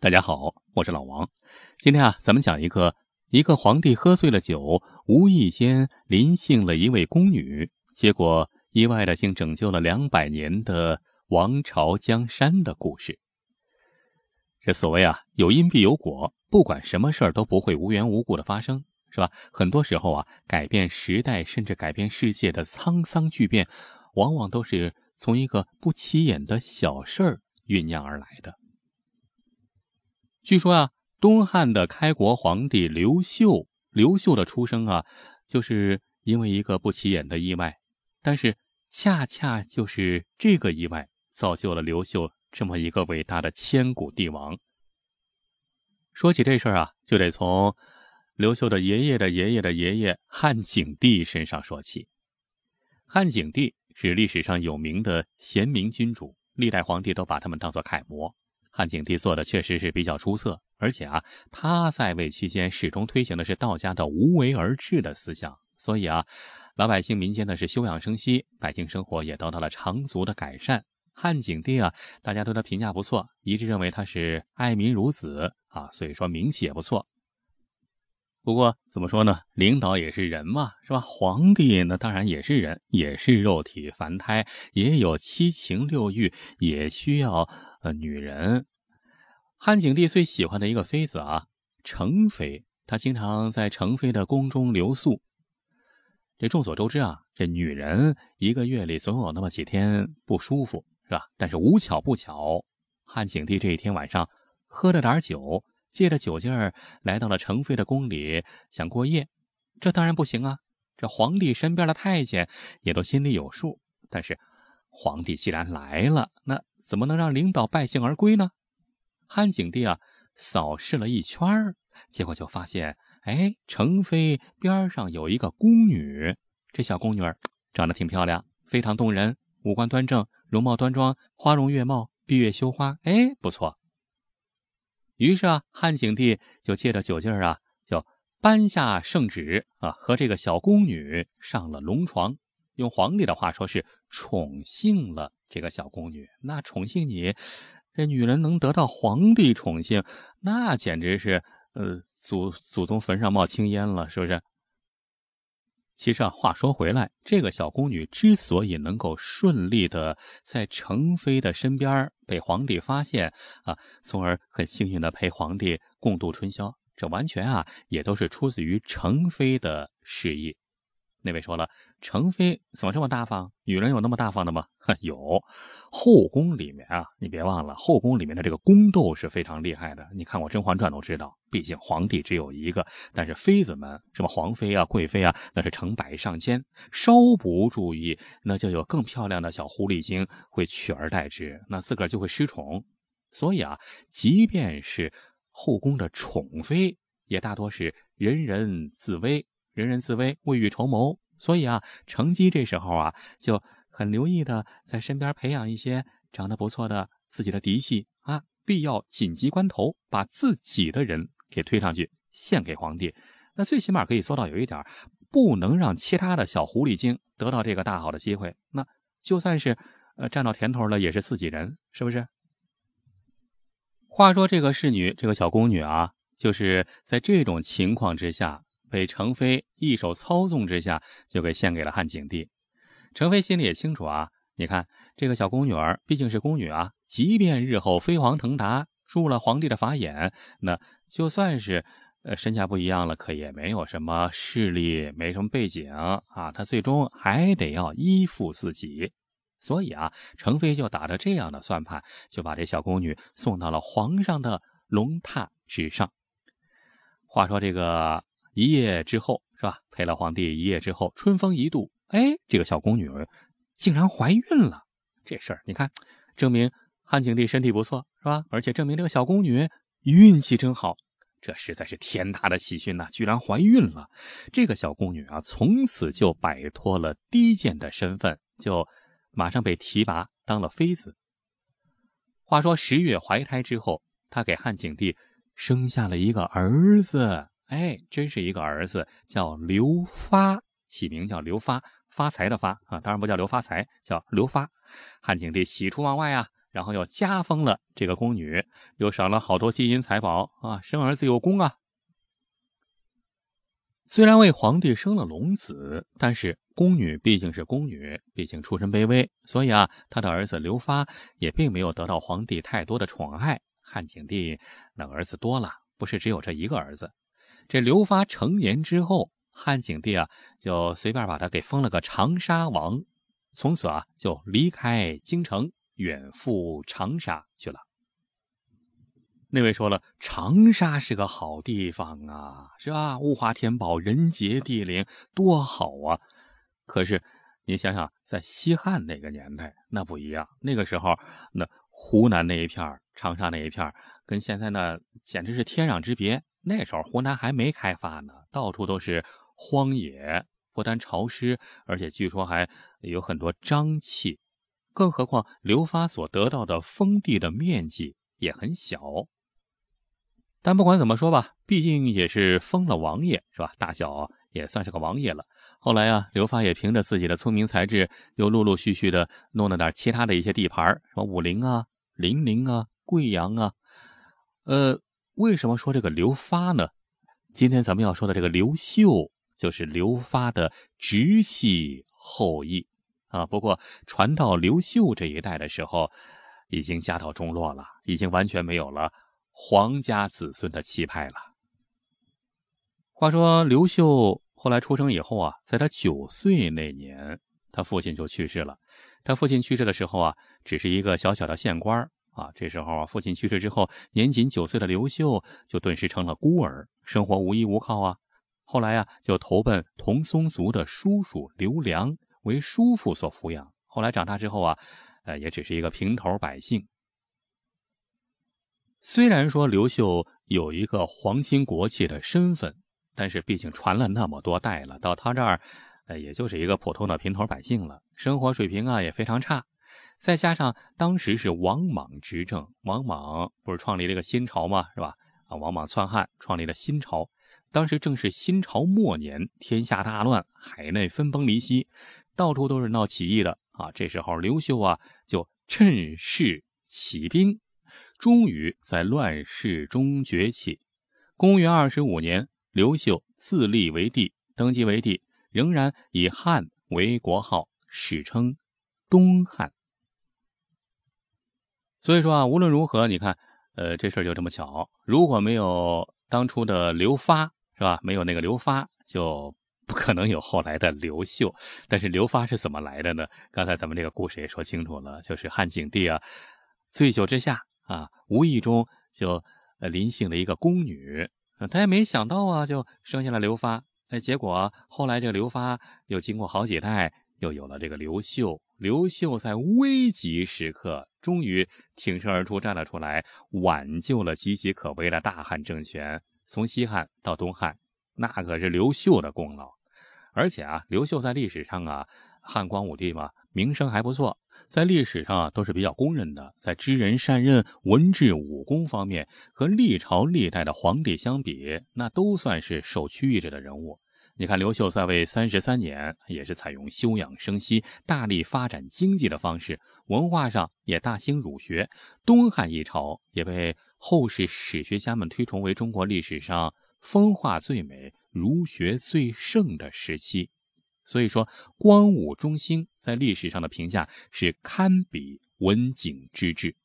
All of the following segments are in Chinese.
大家好，我是老王。今天啊，咱们讲一个一个皇帝喝醉了酒，无意间临幸了一位宫女，结果意外的竟拯救了两百年的王朝江山的故事。这所谓啊，有因必有果，不管什么事儿都不会无缘无故的发生，是吧？很多时候啊，改变时代甚至改变世界的沧桑巨变，往往都是从一个不起眼的小事儿酝酿而来的。据说啊，东汉的开国皇帝刘秀，刘秀的出生啊，就是因为一个不起眼的意外。但是，恰恰就是这个意外，造就了刘秀这么一个伟大的千古帝王。说起这事儿啊，就得从刘秀的爷爷的爷爷的爷爷汉景帝身上说起。汉景帝是历史上有名的贤明君主，历代皇帝都把他们当作楷模。汉景帝做的确实是比较出色，而且啊，他在位期间始终推行的是道家的无为而治的思想，所以啊，老百姓民间呢是休养生息，百姓生活也得到了长足的改善。汉景帝啊，大家对他评价不错，一致认为他是爱民如子啊，所以说名气也不错。不过怎么说呢，领导也是人嘛，是吧？皇帝那当然也是人，也是肉体凡胎，也有七情六欲，也需要。呃，女人，汉景帝最喜欢的一个妃子啊，成妃。他经常在成妃的宫中留宿。这众所周知啊，这女人一个月里总有那么几天不舒服，是吧？但是无巧不巧，汉景帝这一天晚上喝了点酒，借着酒劲儿来到了成妃的宫里，想过夜。这当然不行啊！这皇帝身边的太监也都心里有数。但是皇帝既然来了，那。怎么能让领导败兴而归呢？汉景帝啊，扫视了一圈结果就发现，哎，程妃边上有一个宫女，这小宫女长得挺漂亮，非常动人，五官端正，容貌端庄，花容月貌，闭月羞花，哎，不错。于是啊，汉景帝就借着酒劲儿啊，就颁下圣旨啊，和这个小宫女上了龙床，用皇帝的话说是宠幸了。这个小宫女，那宠幸你，这女人能得到皇帝宠幸，那简直是呃祖祖宗坟上冒青烟了，是不是？其实啊，话说回来，这个小宫女之所以能够顺利的在成妃的身边被皇帝发现啊，从而很幸运的陪皇帝共度春宵，这完全啊也都是出自于成妃的示意。那位说了。程妃怎么这么大方？女人有那么大方的吗？有，后宫里面啊，你别忘了，后宫里面的这个宫斗是非常厉害的。你看过《甄嬛传》都知道，毕竟皇帝只有一个，但是妃子们，什么皇妃啊、贵妃啊，那是成百上千，稍不注意，那就有更漂亮的小狐狸精会取而代之，那自个儿就会失宠。所以啊，即便是后宫的宠妃，也大多是人人自危，人人自危，未雨绸缪。所以啊，成姬这时候啊就很留意的在身边培养一些长得不错的自己的嫡系啊，必要紧急关头把自己的人给推上去献给皇帝。那最起码可以做到有一点，不能让其他的小狐狸精得到这个大好的机会。那就算是呃占到甜头了，也是自己人，是不是？话说这个侍女，这个小宫女啊，就是在这种情况之下。被程飞一手操纵之下，就给献给了汉景帝。程飞心里也清楚啊，你看这个小宫女儿毕竟是宫女啊，即便日后飞黄腾达，入了皇帝的法眼，那就算是呃身价不一样了，可也没有什么势力，没什么背景啊，他最终还得要依附自己。所以啊，程飞就打着这样的算盘，就把这小宫女送到了皇上的龙榻之上。话说这个。一夜之后，是吧？陪了皇帝一夜之后，春风一度，哎，这个小宫女竟然怀孕了。这事儿你看，证明汉景帝身体不错，是吧？而且证明这个小宫女运气真好。这实在是天大的喜讯呐！居然怀孕了。这个小宫女啊，从此就摆脱了低贱的身份，就马上被提拔当了妃子。话说十月怀胎之后，她给汉景帝生下了一个儿子。哎，真是一个儿子，叫刘发，起名叫刘发，发财的发啊，当然不叫刘发财，叫刘发。汉景帝喜出望外啊，然后又加封了这个宫女，又赏了好多金银财宝啊，生儿子有功啊。虽然为皇帝生了龙子，但是宫女毕竟是宫女，毕竟出身卑微，所以啊，他的儿子刘发也并没有得到皇帝太多的宠爱。汉景帝那儿子多了，不是只有这一个儿子。这刘发成年之后，汉景帝啊就随便把他给封了个长沙王，从此啊就离开京城，远赴长沙去了。那位说了，长沙是个好地方啊，是吧？物华天宝，人杰地灵，多好啊！可是你想想，在西汉那个年代，那不一样。那个时候，那湖南那一片长沙那一片跟现在那简直是天壤之别。那时候湖南还没开发呢，到处都是荒野，不但潮湿，而且据说还有很多瘴气。更何况刘发所得到的封地的面积也很小。但不管怎么说吧，毕竟也是封了王爷，是吧？大小也算是个王爷了。后来啊，刘发也凭着自己的聪明才智，又陆陆续续的弄了点其他的一些地盘，什么武陵啊、零陵啊、贵阳啊。呃，为什么说这个刘发呢？今天咱们要说的这个刘秀，就是刘发的直系后裔啊。不过传到刘秀这一代的时候，已经家道中落了，已经完全没有了。皇家子孙的气派了。话说刘秀后来出生以后啊，在他九岁那年，他父亲就去世了。他父亲去世的时候啊，只是一个小小的县官啊。这时候啊，父亲去世之后，年仅九岁的刘秀就顿时成了孤儿，生活无依无靠啊。后来啊，就投奔同宗族的叔叔刘良为叔父所抚养。后来长大之后啊，呃，也只是一个平头百姓。虽然说刘秀有一个皇亲国戚的身份，但是毕竟传了那么多代了，到他这儿，呃，也就是一个普通的平头百姓了，生活水平啊也非常差。再加上当时是王莽执政，王莽不是创立了一个新朝吗？是吧？啊，王莽篡汉创立了新朝，当时正是新朝末年，天下大乱，海内分崩离析，到处都是闹起义的啊。这时候刘秀啊就趁势起兵。终于在乱世中崛起。公元二十五年，刘秀自立为帝，登基为帝，仍然以汉为国号，史称东汉。所以说啊，无论如何，你看，呃，这事儿就这么巧。如果没有当初的刘发，是吧？没有那个刘发，就 不可能有后来的刘秀。但是刘发是怎么来的呢？刚才咱们这个故事也说清楚了，就是汉景帝啊，醉酒之下。啊，无意中就呃临幸了一个宫女，他也没想到啊，就生下了刘发。哎，结果后来这个刘发又经过好几代，又有了这个刘秀。刘秀在危急时刻终于挺身而出，站了出来，挽救了岌岌可危的大汉政权，从西汉到东汉，那可是刘秀的功劳。而且啊，刘秀在历史上啊，汉光武帝嘛，名声还不错。在历史上啊，都是比较公认的。在知人善任、文治武功方面，和历朝历代的皇帝相比，那都算是首屈一指的人物。你看，刘秀在位三十三年，也是采用休养生息、大力发展经济的方式，文化上也大兴儒学。东汉一朝也被后世史学家们推崇为中国历史上风化最美、儒学最盛的时期。所以说，光武中兴在历史上的评价是堪比文景之治。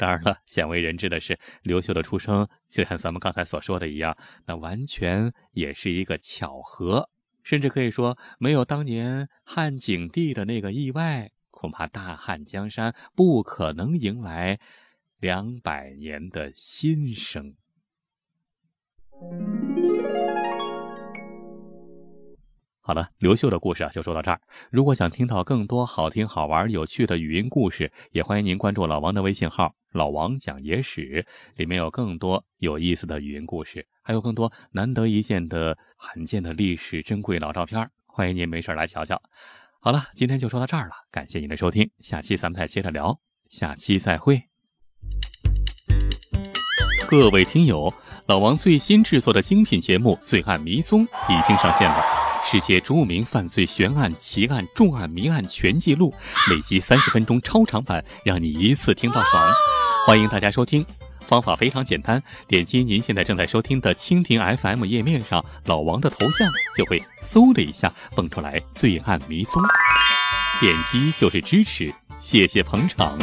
当然了，鲜为人知的是，刘秀的出生就像咱们刚才所说的一样，那完全也是一个巧合，甚至可以说，没有当年汉景帝的那个意外，恐怕大汉江山不可能迎来两百年的新生。好了，刘秀的故事啊，就说到这儿。如果想听到更多好听、好玩、有趣的语音故事，也欢迎您关注老王的微信号“老王讲野史”，里面有更多有意思的语音故事，还有更多难得一见的罕见的历史珍贵老照片。欢迎您没事来瞧瞧。好了，今天就说到这儿了，感谢您的收听，下期咱们再接着聊，下期再会。各位听友，老王最新制作的精品节目《罪案迷踪》已经上线了。世界著名犯罪悬案、奇案、重案、谜案全记录，每集三十分钟超长版，让你一次听到爽。欢迎大家收听，方法非常简单，点击您现在正在收听的蜻蜓 FM 页面上老王的头像，就会嗖的一下蹦出来罪案迷踪，点击就是支持，谢谢捧场。